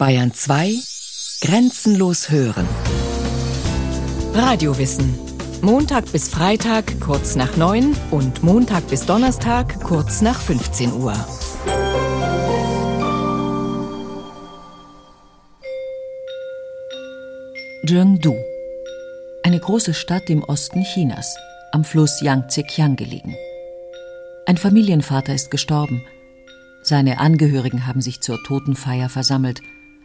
Bayern 2 Grenzenlos hören. Radiowissen. Montag bis Freitag kurz nach 9 und Montag bis Donnerstag kurz nach 15 Uhr. Zhengdu. Eine große Stadt im Osten Chinas, am Fluss Yangtze-Kiang gelegen. Ein Familienvater ist gestorben. Seine Angehörigen haben sich zur Totenfeier versammelt,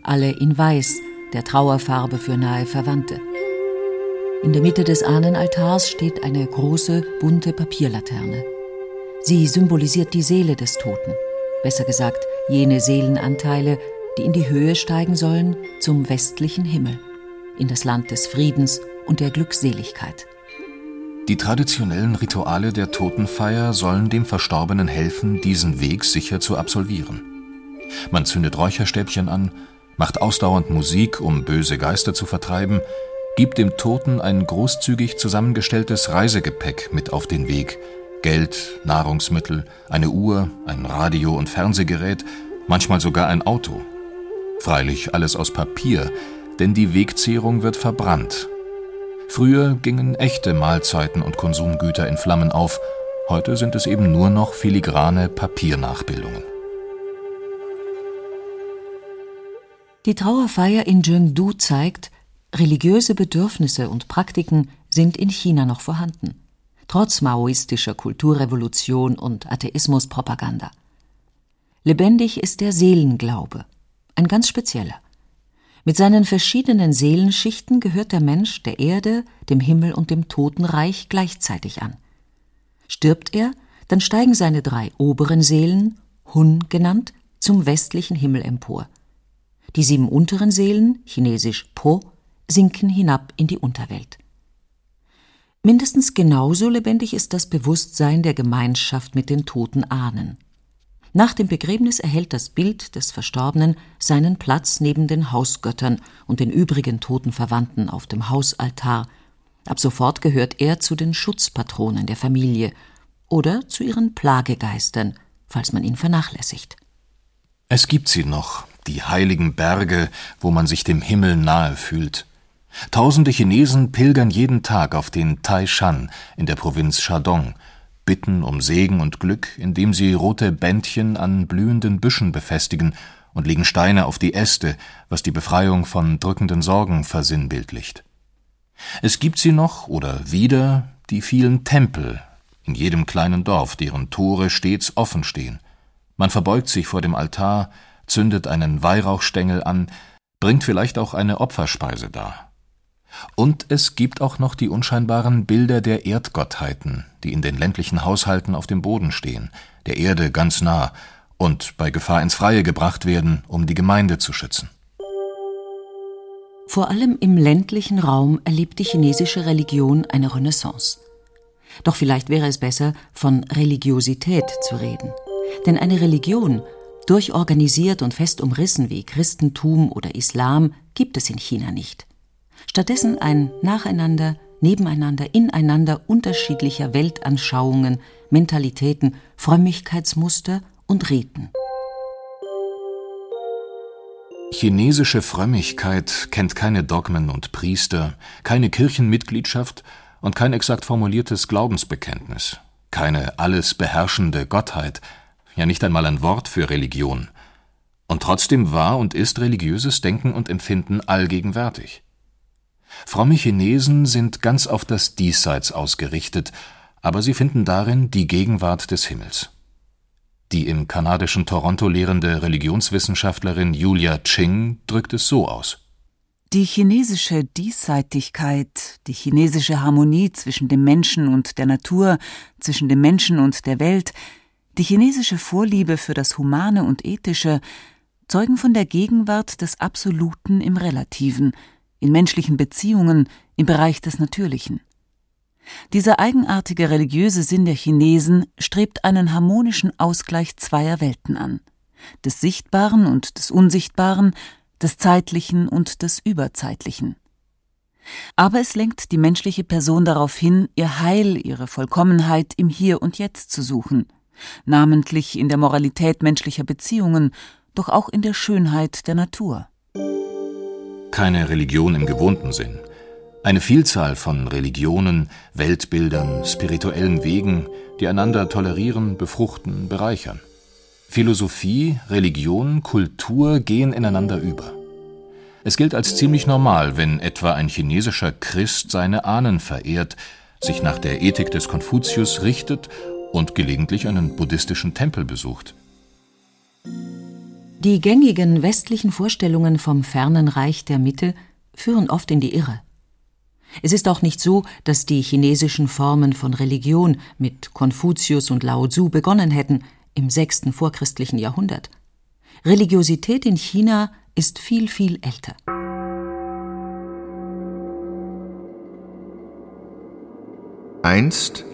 alle in Weiß, der Trauerfarbe für nahe Verwandte. In der Mitte des Ahnenaltars steht eine große, bunte Papierlaterne. Sie symbolisiert die Seele des Toten, besser gesagt jene Seelenanteile, die in die Höhe steigen sollen zum westlichen Himmel, in das Land des Friedens und der Glückseligkeit. Die traditionellen Rituale der Totenfeier sollen dem Verstorbenen helfen, diesen Weg sicher zu absolvieren. Man zündet Räucherstäbchen an, macht ausdauernd Musik, um böse Geister zu vertreiben, gibt dem Toten ein großzügig zusammengestelltes Reisegepäck mit auf den Weg, Geld, Nahrungsmittel, eine Uhr, ein Radio und Fernsehgerät, manchmal sogar ein Auto. Freilich alles aus Papier, denn die Wegzehrung wird verbrannt Früher gingen echte Mahlzeiten und Konsumgüter in Flammen auf, heute sind es eben nur noch filigrane Papiernachbildungen. Die Trauerfeier in Zhengdu zeigt, religiöse Bedürfnisse und Praktiken sind in China noch vorhanden, trotz maoistischer Kulturrevolution und Atheismuspropaganda. Lebendig ist der Seelenglaube, ein ganz spezieller. Mit seinen verschiedenen Seelenschichten gehört der Mensch der Erde, dem Himmel und dem Totenreich gleichzeitig an. Stirbt er, dann steigen seine drei oberen Seelen, Hun genannt, zum westlichen Himmel empor. Die sieben unteren Seelen, chinesisch Po, sinken hinab in die Unterwelt. Mindestens genauso lebendig ist das Bewusstsein der Gemeinschaft mit den toten Ahnen. Nach dem Begräbnis erhält das Bild des Verstorbenen seinen Platz neben den Hausgöttern und den übrigen toten Verwandten auf dem Hausaltar. Ab sofort gehört er zu den Schutzpatronen der Familie oder zu ihren Plagegeistern, falls man ihn vernachlässigt. Es gibt sie noch, die heiligen Berge, wo man sich dem Himmel nahe fühlt. Tausende Chinesen pilgern jeden Tag auf den Taishan in der Provinz Shandong, bitten um Segen und Glück, indem sie rote Bändchen an blühenden Büschen befestigen und legen Steine auf die Äste, was die Befreiung von drückenden Sorgen versinnbildlicht. Es gibt sie noch oder wieder die vielen Tempel in jedem kleinen Dorf, deren Tore stets offen stehen. Man verbeugt sich vor dem Altar, zündet einen Weihrauchstängel an, bringt vielleicht auch eine Opferspeise dar. Und es gibt auch noch die unscheinbaren Bilder der Erdgottheiten, die in den ländlichen Haushalten auf dem Boden stehen, der Erde ganz nah und bei Gefahr ins Freie gebracht werden, um die Gemeinde zu schützen. Vor allem im ländlichen Raum erlebt die chinesische Religion eine Renaissance. Doch vielleicht wäre es besser, von Religiosität zu reden. Denn eine Religion, durchorganisiert und fest umrissen wie Christentum oder Islam, gibt es in China nicht. Stattdessen ein Nacheinander, Nebeneinander, Ineinander unterschiedlicher Weltanschauungen, Mentalitäten, Frömmigkeitsmuster und Riten. Chinesische Frömmigkeit kennt keine Dogmen und Priester, keine Kirchenmitgliedschaft und kein exakt formuliertes Glaubensbekenntnis, keine alles beherrschende Gottheit, ja nicht einmal ein Wort für Religion. Und trotzdem war und ist religiöses Denken und Empfinden allgegenwärtig. Fromme Chinesen sind ganz auf das Diesseits ausgerichtet, aber sie finden darin die Gegenwart des Himmels. Die im kanadischen Toronto lehrende Religionswissenschaftlerin Julia Ching drückt es so aus. Die chinesische Diesseitigkeit, die chinesische Harmonie zwischen dem Menschen und der Natur, zwischen dem Menschen und der Welt, die chinesische Vorliebe für das Humane und Ethische zeugen von der Gegenwart des Absoluten im Relativen – in menschlichen Beziehungen, im Bereich des Natürlichen. Dieser eigenartige religiöse Sinn der Chinesen strebt einen harmonischen Ausgleich zweier Welten an, des Sichtbaren und des Unsichtbaren, des Zeitlichen und des Überzeitlichen. Aber es lenkt die menschliche Person darauf hin, ihr Heil, ihre Vollkommenheit im Hier und Jetzt zu suchen, namentlich in der Moralität menschlicher Beziehungen, doch auch in der Schönheit der Natur. keine Religion im gewohnten Sinn. Eine Vielzahl von Religionen, Weltbildern, spirituellen Wegen, die einander tolerieren, befruchten, bereichern. Philosophie, Religion, Kultur gehen ineinander über. Es gilt als ziemlich normal, wenn etwa ein chinesischer Christ seine Ahnen verehrt, sich nach der Ethik des Konfuzius richtet und gelegentlich einen buddhistischen Tempel besucht. Die gängigen westlichen Vorstellungen vom fernen Reich der Mitte führen oft in die Irre. Es ist auch nicht so, dass die chinesischen Formen von Religion mit Konfuzius und Lao Tzu begonnen hätten im sechsten vorchristlichen Jahrhundert. Religiosität in China ist viel, viel älter. Einst,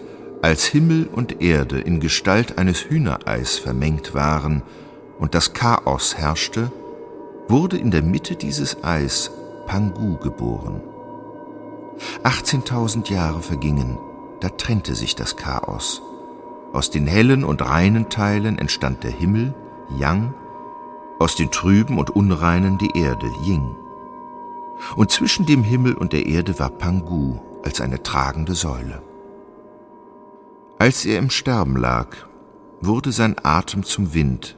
als Himmel und Erde in Gestalt eines Hühnereis vermengt waren und das Chaos herrschte, wurde in der Mitte dieses Eis Pangu geboren. 18.000 Jahre vergingen, da trennte sich das Chaos. Aus den hellen und reinen Teilen entstand der Himmel, Yang, aus den trüben und unreinen die Erde, Ying. Und zwischen dem Himmel und der Erde war Pangu als eine tragende Säule. Als er im Sterben lag, wurde sein Atem zum Wind,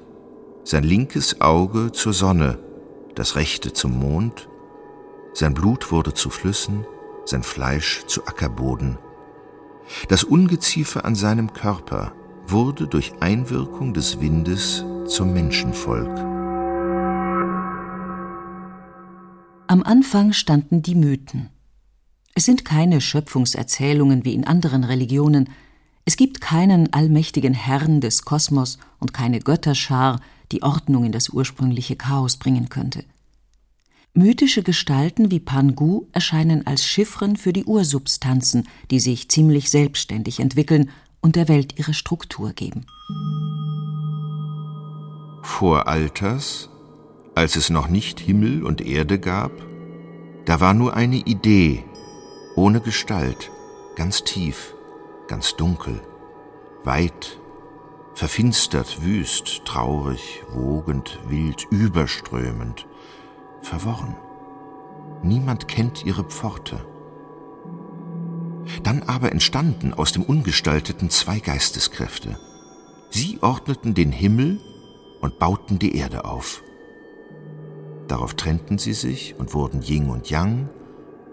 sein linkes Auge zur Sonne, das rechte zum Mond, sein Blut wurde zu Flüssen, sein Fleisch zu Ackerboden. Das Ungeziefer an seinem Körper wurde durch Einwirkung des Windes zum Menschenvolk. Am Anfang standen die Mythen. Es sind keine Schöpfungserzählungen wie in anderen Religionen. Es gibt keinen allmächtigen Herrn des Kosmos und keine Götterschar, die Ordnung in das ursprüngliche Chaos bringen könnte. Mythische Gestalten wie Pangu erscheinen als Chiffren für die Ursubstanzen, die sich ziemlich selbstständig entwickeln und der Welt ihre Struktur geben. Vor Alters als es noch nicht Himmel und Erde gab, da war nur eine Idee, ohne Gestalt, ganz tief, ganz dunkel, weit, verfinstert, wüst, traurig, wogend, wild, überströmend, verworren. Niemand kennt ihre Pforte. Dann aber entstanden aus dem Ungestalteten zwei Geisteskräfte. Sie ordneten den Himmel und bauten die Erde auf. Darauf trennten sie sich und wurden Yin und Yang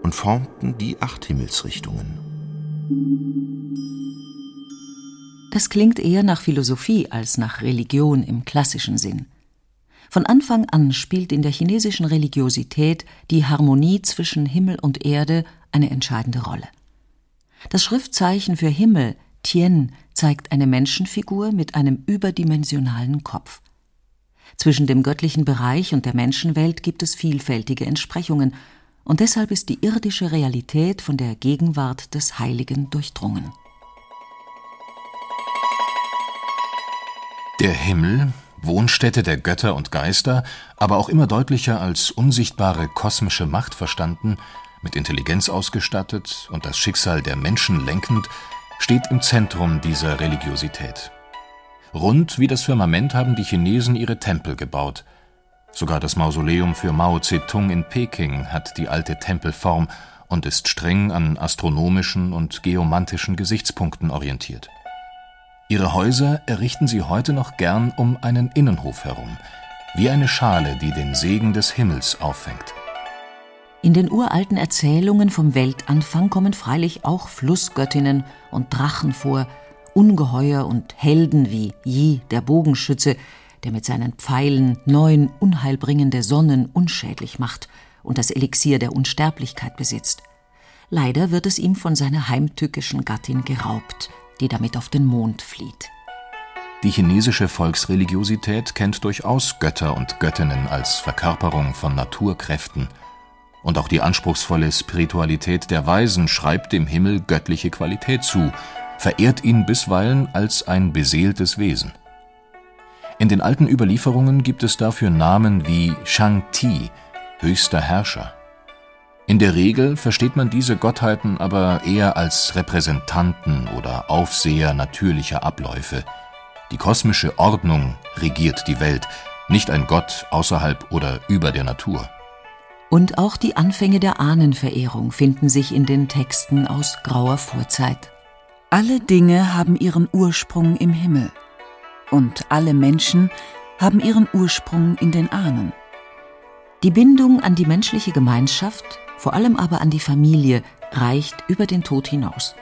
und formten die acht Himmelsrichtungen. Das klingt eher nach Philosophie als nach Religion im klassischen Sinn. Von Anfang an spielt in der chinesischen Religiosität die Harmonie zwischen Himmel und Erde eine entscheidende Rolle. Das Schriftzeichen für Himmel, Tien, zeigt eine Menschenfigur mit einem überdimensionalen Kopf. Zwischen dem göttlichen Bereich und der Menschenwelt gibt es vielfältige Entsprechungen, und deshalb ist die irdische Realität von der Gegenwart des Heiligen durchdrungen. Der Himmel, Wohnstätte der Götter und Geister, aber auch immer deutlicher als unsichtbare kosmische Macht verstanden, mit Intelligenz ausgestattet und das Schicksal der Menschen lenkend, steht im Zentrum dieser Religiosität. Rund wie das Firmament haben die Chinesen ihre Tempel gebaut. Sogar das Mausoleum für Mao Zedong in Peking hat die alte Tempelform und ist streng an astronomischen und geomantischen Gesichtspunkten orientiert. Ihre Häuser errichten sie heute noch gern um einen Innenhof herum, wie eine Schale, die den Segen des Himmels auffängt. In den uralten Erzählungen vom Weltanfang kommen freilich auch Flussgöttinnen und Drachen vor, Ungeheuer und Helden wie Yi, der Bogenschütze, der mit seinen Pfeilen neun unheilbringende Sonnen unschädlich macht und das Elixier der Unsterblichkeit besitzt. Leider wird es ihm von seiner heimtückischen Gattin geraubt, die damit auf den Mond flieht. Die chinesische Volksreligiosität kennt durchaus Götter und Göttinnen als Verkörperung von Naturkräften. Und auch die anspruchsvolle Spiritualität der Weisen schreibt dem Himmel göttliche Qualität zu, verehrt ihn bisweilen als ein beseeltes Wesen. In den alten Überlieferungen gibt es dafür Namen wie Shang-Ti, höchster Herrscher. In der Regel versteht man diese Gottheiten aber eher als Repräsentanten oder Aufseher natürlicher Abläufe. Die kosmische Ordnung regiert die Welt, nicht ein Gott außerhalb oder über der Natur. Und auch die Anfänge der Ahnenverehrung finden sich in den Texten aus grauer Vorzeit. Alle Dinge haben ihren Ursprung im Himmel und alle Menschen haben ihren Ursprung in den Ahnen. Die Bindung an die menschliche Gemeinschaft, vor allem aber an die Familie, reicht über den Tod hinaus.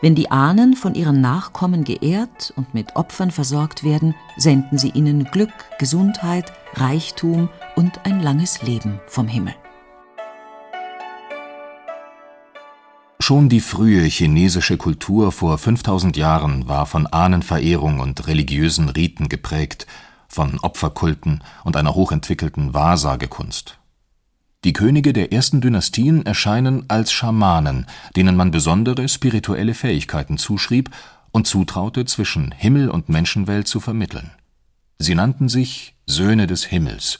Wenn die Ahnen von ihren Nachkommen geehrt und mit Opfern versorgt werden, senden sie ihnen Glück, Gesundheit, Reichtum und ein langes Leben vom Himmel. Schon die frühe chinesische Kultur vor 5000 Jahren war von Ahnenverehrung und religiösen Riten geprägt, von Opferkulten und einer hochentwickelten Wahrsagekunst. Die Könige der ersten Dynastien erscheinen als Schamanen, denen man besondere spirituelle Fähigkeiten zuschrieb und zutraute, zwischen Himmel und Menschenwelt zu vermitteln. Sie nannten sich Söhne des Himmels,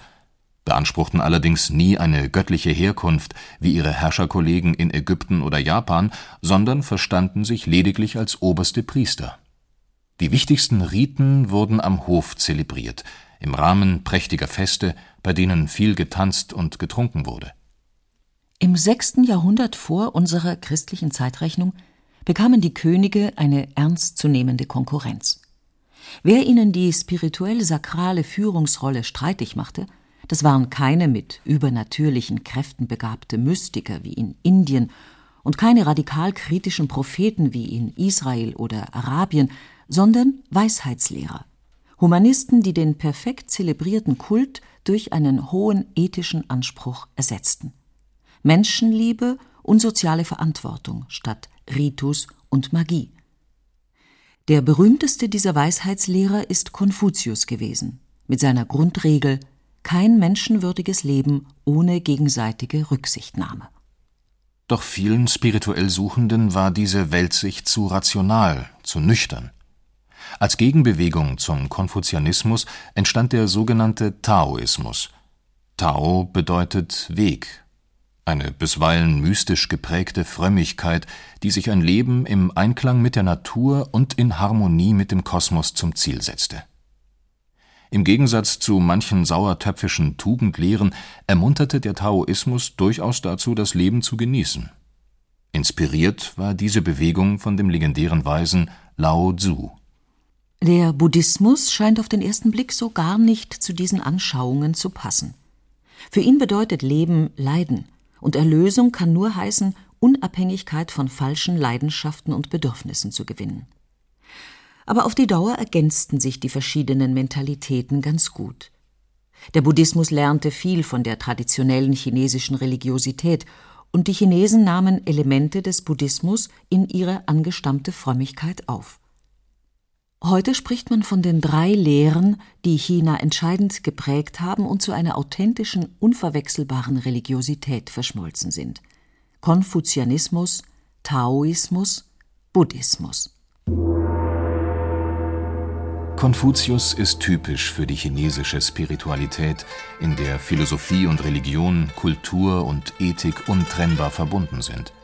beanspruchten allerdings nie eine göttliche Herkunft wie ihre Herrscherkollegen in Ägypten oder Japan, sondern verstanden sich lediglich als oberste Priester. Die wichtigsten Riten wurden am Hof zelebriert, im Rahmen prächtiger Feste, bei denen viel getanzt und getrunken wurde. Im sechsten Jahrhundert vor unserer christlichen Zeitrechnung bekamen die Könige eine ernstzunehmende Konkurrenz. Wer ihnen die spirituell-sakrale Führungsrolle streitig machte, das waren keine mit übernatürlichen Kräften begabte Mystiker wie in Indien und keine radikal kritischen Propheten wie in Israel oder Arabien, sondern Weisheitslehrer, Humanisten, die den perfekt zelebrierten Kult durch einen hohen ethischen Anspruch ersetzten. Menschenliebe und soziale Verantwortung statt Ritus und Magie. Der berühmteste dieser Weisheitslehrer ist Konfuzius gewesen, mit seiner Grundregel kein menschenwürdiges Leben ohne gegenseitige Rücksichtnahme. Doch vielen spirituell Suchenden war diese Weltsicht zu rational, zu nüchtern. Als Gegenbewegung zum Konfuzianismus entstand der sogenannte Taoismus. Tao bedeutet Weg, eine bisweilen mystisch geprägte Frömmigkeit, die sich ein Leben im Einklang mit der Natur und in Harmonie mit dem Kosmos zum Ziel setzte. Im Gegensatz zu manchen sauertöpfischen Tugendlehren ermunterte der Taoismus durchaus dazu, das Leben zu genießen. Inspiriert war diese Bewegung von dem legendären Weisen Lao Tzu der Buddhismus scheint auf den ersten Blick so gar nicht zu diesen Anschauungen zu passen. Für ihn bedeutet Leben Leiden, und Erlösung kann nur heißen, Unabhängigkeit von falschen Leidenschaften und Bedürfnissen zu gewinnen. Aber auf die Dauer ergänzten sich die verschiedenen Mentalitäten ganz gut. Der Buddhismus lernte viel von der traditionellen chinesischen Religiosität, und die Chinesen nahmen Elemente des Buddhismus in ihre angestammte Frömmigkeit auf. Heute spricht man von den drei Lehren, die China entscheidend geprägt haben und zu einer authentischen, unverwechselbaren Religiosität verschmolzen sind. Konfuzianismus, Taoismus, Buddhismus. Konfuzius ist typisch für die chinesische Spiritualität, in der Philosophie und Religion, Kultur und Ethik untrennbar verbunden sind.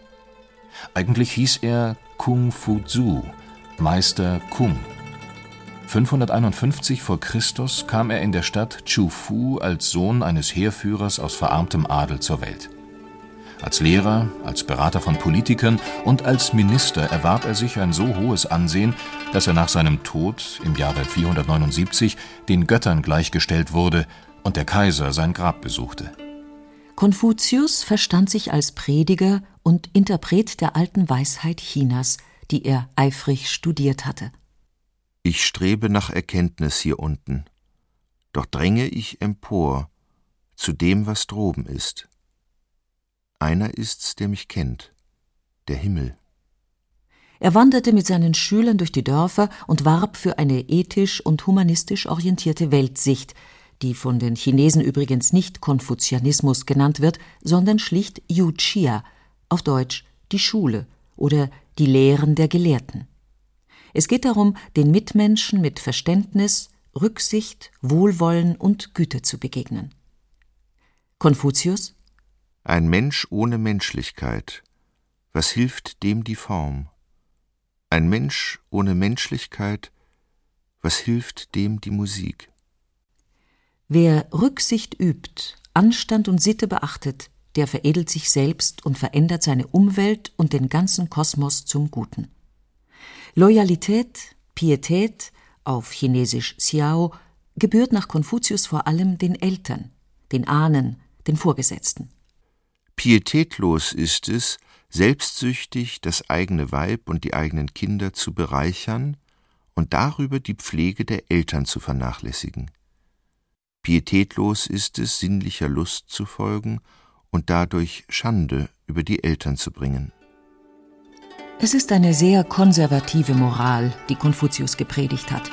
Eigentlich hieß er Kung Fu Zu, Meister Kung 551 v. Chr. kam er in der Stadt Chufu als Sohn eines Heerführers aus verarmtem Adel zur Welt. Als Lehrer, als Berater von Politikern und als Minister erwarb er sich ein so hohes Ansehen, dass er nach seinem Tod im Jahre 479 den Göttern gleichgestellt wurde und der Kaiser sein Grab besuchte. Konfuzius verstand sich als Prediger und Interpret der alten Weisheit Chinas, die er eifrig studiert hatte. Ich strebe nach Erkenntnis hier unten, doch dränge ich empor zu dem, was droben ist. Einer ist's, der mich kennt, der Himmel. Er wanderte mit seinen Schülern durch die Dörfer und warb für eine ethisch und humanistisch orientierte Weltsicht, die von den Chinesen übrigens nicht Konfuzianismus genannt wird, sondern schlicht Yu Chia, auf Deutsch die Schule oder die Lehren der Gelehrten. Es geht darum, den Mitmenschen mit Verständnis, Rücksicht, Wohlwollen und Güte zu begegnen. Konfuzius Ein Mensch ohne Menschlichkeit, was hilft dem die Form? Ein Mensch ohne Menschlichkeit, was hilft dem die Musik? Wer Rücksicht übt Anstand und Sitte beachtet, der veredelt sich selbst und verändert seine Umwelt und den ganzen Kosmos zum Guten. Loyalität, Pietät, auf Chinesisch Xiao, gebührt nach Konfuzius vor allem den Eltern, den Ahnen, den Vorgesetzten. Pietätlos ist es, selbstsüchtig das eigene Weib und die eigenen Kinder zu bereichern und darüber die Pflege der Eltern zu vernachlässigen. Pietätlos ist es, sinnlicher Lust zu folgen und dadurch Schande über die Eltern zu bringen. Es ist eine sehr konservative Moral, die Konfuzius gepredigt hat.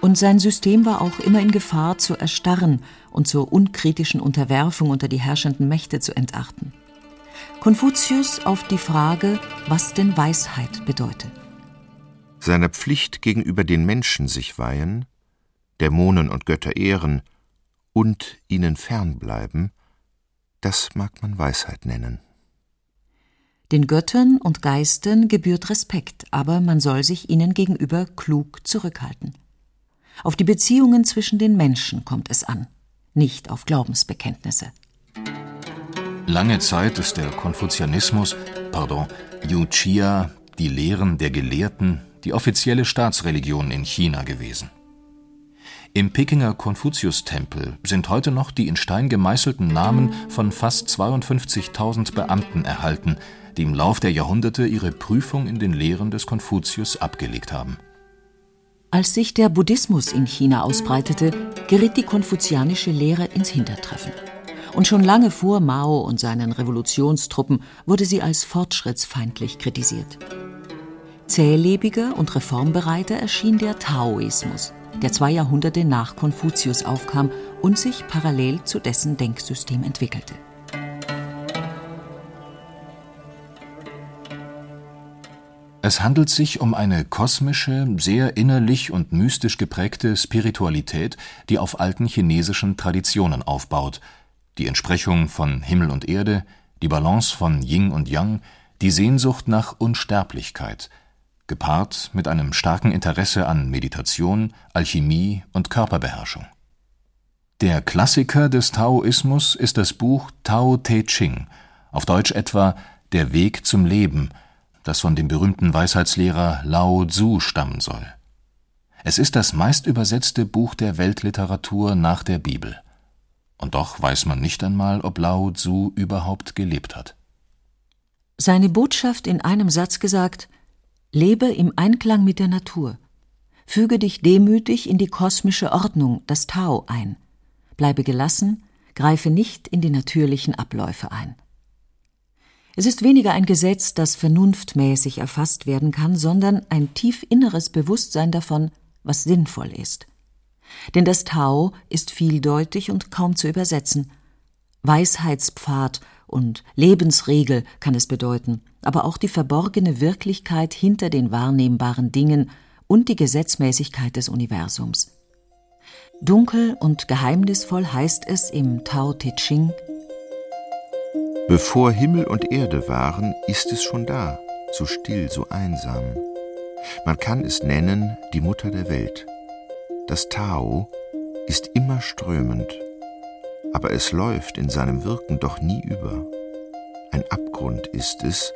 Und sein System war auch immer in Gefahr zu erstarren und zur unkritischen Unterwerfung unter die herrschenden Mächte zu entarten. Konfuzius auf die Frage, was denn Weisheit bedeutet. Seiner Pflicht gegenüber den Menschen sich weihen, Dämonen und Götter ehren und ihnen fernbleiben, das mag man Weisheit nennen. Den Göttern und Geistern gebührt Respekt, aber man soll sich ihnen gegenüber klug zurückhalten. Auf die Beziehungen zwischen den Menschen kommt es an, nicht auf Glaubensbekenntnisse. Lange Zeit ist der Konfuzianismus, pardon, Yuchia, die Lehren der Gelehrten, die offizielle Staatsreligion in China gewesen. Im Pekinger Konfuziustempel sind heute noch die in Stein gemeißelten Namen von fast 52.000 Beamten erhalten, die im Lauf der Jahrhunderte ihre Prüfung in den Lehren des Konfuzius abgelegt haben. Als sich der Buddhismus in China ausbreitete, geriet die konfuzianische Lehre ins Hintertreffen und schon lange vor Mao und seinen Revolutionstruppen wurde sie als fortschrittsfeindlich kritisiert. Zählebiger und reformbereiter erschien der Taoismus, der zwei Jahrhunderte nach Konfuzius aufkam und sich parallel zu dessen Denksystem entwickelte. Es handelt sich um eine kosmische, sehr innerlich und mystisch geprägte Spiritualität, die auf alten chinesischen Traditionen aufbaut, die Entsprechung von Himmel und Erde, die Balance von Yin und Yang, die Sehnsucht nach Unsterblichkeit, gepaart mit einem starken Interesse an Meditation, Alchemie und Körperbeherrschung. Der Klassiker des Taoismus ist das Buch Tao Te Ching, auf Deutsch etwa Der Weg zum Leben, das von dem berühmten Weisheitslehrer Lao Tzu stammen soll. Es ist das meistübersetzte Buch der Weltliteratur nach der Bibel. Und doch weiß man nicht einmal, ob Lao Tzu überhaupt gelebt hat. Seine Botschaft in einem Satz gesagt: Lebe im Einklang mit der Natur. Füge dich demütig in die kosmische Ordnung, das Tao, ein. Bleibe gelassen, greife nicht in die natürlichen Abläufe ein. Es ist weniger ein Gesetz, das vernunftmäßig erfasst werden kann, sondern ein tief inneres Bewusstsein davon, was sinnvoll ist. Denn das Tao ist vieldeutig und kaum zu übersetzen. Weisheitspfad und Lebensregel kann es bedeuten, aber auch die verborgene Wirklichkeit hinter den wahrnehmbaren Dingen und die Gesetzmäßigkeit des Universums. Dunkel und geheimnisvoll heißt es im Tao Te Ching Bevor Himmel und Erde waren, ist es schon da, so still, so einsam. Man kann es nennen die Mutter der Welt. Das Tao ist immer strömend, aber es läuft in seinem Wirken doch nie über. Ein Abgrund ist es,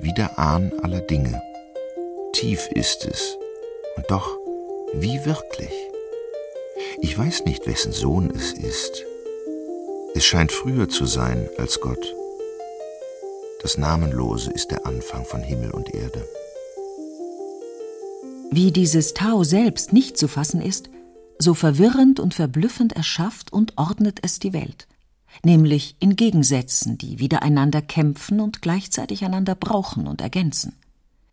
wie der Ahn aller Dinge. Tief ist es, und doch wie wirklich. Ich weiß nicht, wessen Sohn es ist. Es scheint früher zu sein als Gott. Das Namenlose ist der Anfang von Himmel und Erde. Wie dieses Tao selbst nicht zu fassen ist, so verwirrend und verblüffend erschafft und ordnet es die Welt, nämlich in Gegensätzen, die wiedereinander kämpfen und gleichzeitig einander brauchen und ergänzen.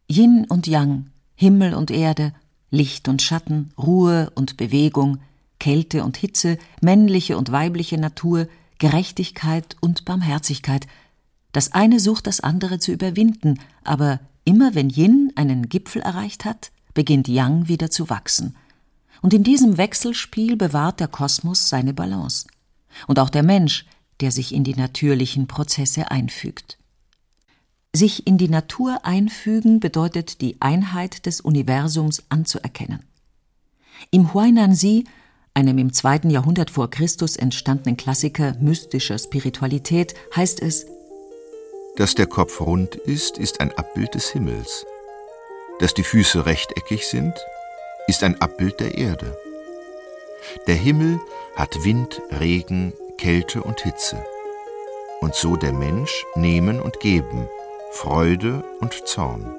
Yin und Yang, Himmel und Erde, Licht und Schatten, Ruhe und Bewegung, Kälte und Hitze, männliche und weibliche Natur, Gerechtigkeit und Barmherzigkeit. Das eine sucht das andere zu überwinden, aber immer wenn Yin einen Gipfel erreicht hat, beginnt Yang wieder zu wachsen. Und in diesem Wechselspiel bewahrt der Kosmos seine Balance. Und auch der Mensch, der sich in die natürlichen Prozesse einfügt. Sich in die Natur einfügen bedeutet die Einheit des Universums anzuerkennen. Im Huainanzi, einem im zweiten Jahrhundert vor Christus entstandenen Klassiker mystischer Spiritualität, heißt es Dass der Kopf rund ist, ist ein Abbild des Himmels. Dass die Füße rechteckig sind, ist ein Abbild der Erde. Der Himmel hat Wind, Regen, Kälte und Hitze. Und so der Mensch nehmen und geben, Freude und Zorn.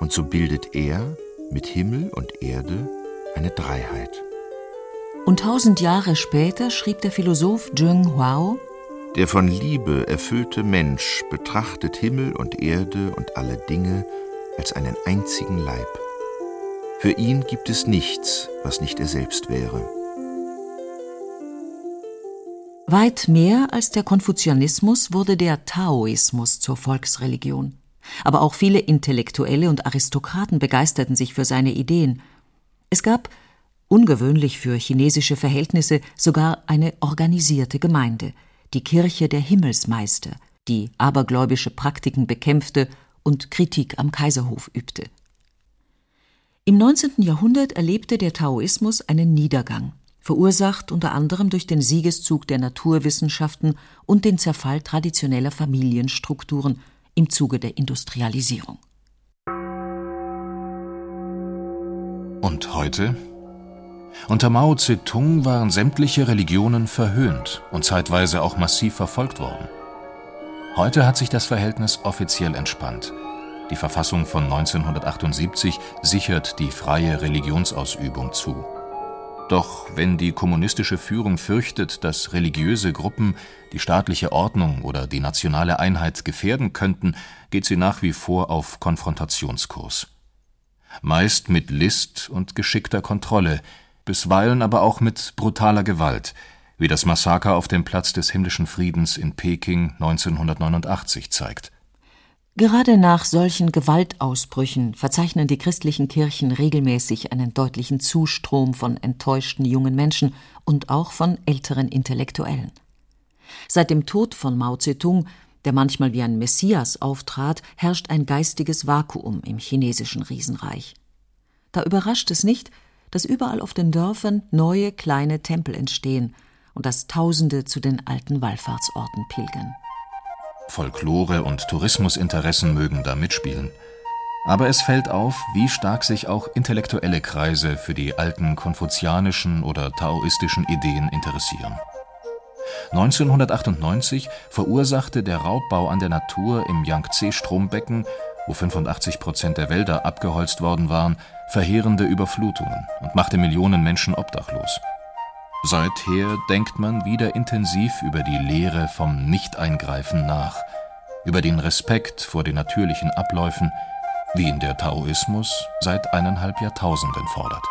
Und so bildet er mit Himmel und Erde eine Dreiheit. Und tausend Jahre später schrieb der Philosoph Zheng Huao, der von Liebe erfüllte Mensch betrachtet Himmel und Erde und alle Dinge als einen einzigen Leib. Für ihn gibt es nichts, was nicht er selbst wäre. Weit mehr als der Konfuzianismus wurde der Taoismus zur Volksreligion. Aber auch viele Intellektuelle und Aristokraten begeisterten sich für seine Ideen. Es gab, ungewöhnlich für chinesische Verhältnisse, sogar eine organisierte Gemeinde, die Kirche der Himmelsmeister, die abergläubische Praktiken bekämpfte und Kritik am Kaiserhof übte. Im 19. Jahrhundert erlebte der Taoismus einen Niedergang verursacht unter anderem durch den Siegeszug der Naturwissenschaften und den Zerfall traditioneller Familienstrukturen im Zuge der Industrialisierung. Und heute? Unter Mao Zedong waren sämtliche Religionen verhöhnt und zeitweise auch massiv verfolgt worden. Heute hat sich das Verhältnis offiziell entspannt. Die Verfassung von 1978 sichert die freie Religionsausübung zu. Doch wenn die kommunistische Führung fürchtet, dass religiöse Gruppen die staatliche Ordnung oder die nationale Einheit gefährden könnten, geht sie nach wie vor auf Konfrontationskurs. Meist mit List und geschickter Kontrolle, bisweilen aber auch mit brutaler Gewalt, wie das Massaker auf dem Platz des himmlischen Friedens in Peking 1989 zeigt Gerade nach solchen Gewaltausbrüchen verzeichnen die christlichen Kirchen regelmäßig einen deutlichen Zustrom von enttäuschten jungen Menschen und auch von älteren Intellektuellen. Seit dem Tod von Mao Zedong, der manchmal wie ein Messias auftrat, herrscht ein geistiges Vakuum im chinesischen Riesenreich. Da überrascht es nicht, dass überall auf den Dörfern neue kleine Tempel entstehen und dass Tausende zu den alten Wallfahrtsorten pilgern. Folklore und Tourismusinteressen mögen da mitspielen. Aber es fällt auf, wie stark sich auch intellektuelle Kreise für die alten konfuzianischen oder taoistischen Ideen interessieren. 1998 verursachte der Raubbau an der Natur im Yangtze-Strombecken, wo 85 Prozent der Wälder abgeholzt worden waren, verheerende Überflutungen und machte Millionen Menschen obdachlos. Seither denkt man wieder intensiv über die Lehre vom Nicht-Eingreifen nach, über den Respekt vor den natürlichen Abläufen, wie ihn der Taoismus seit eineinhalb Jahrtausenden fordert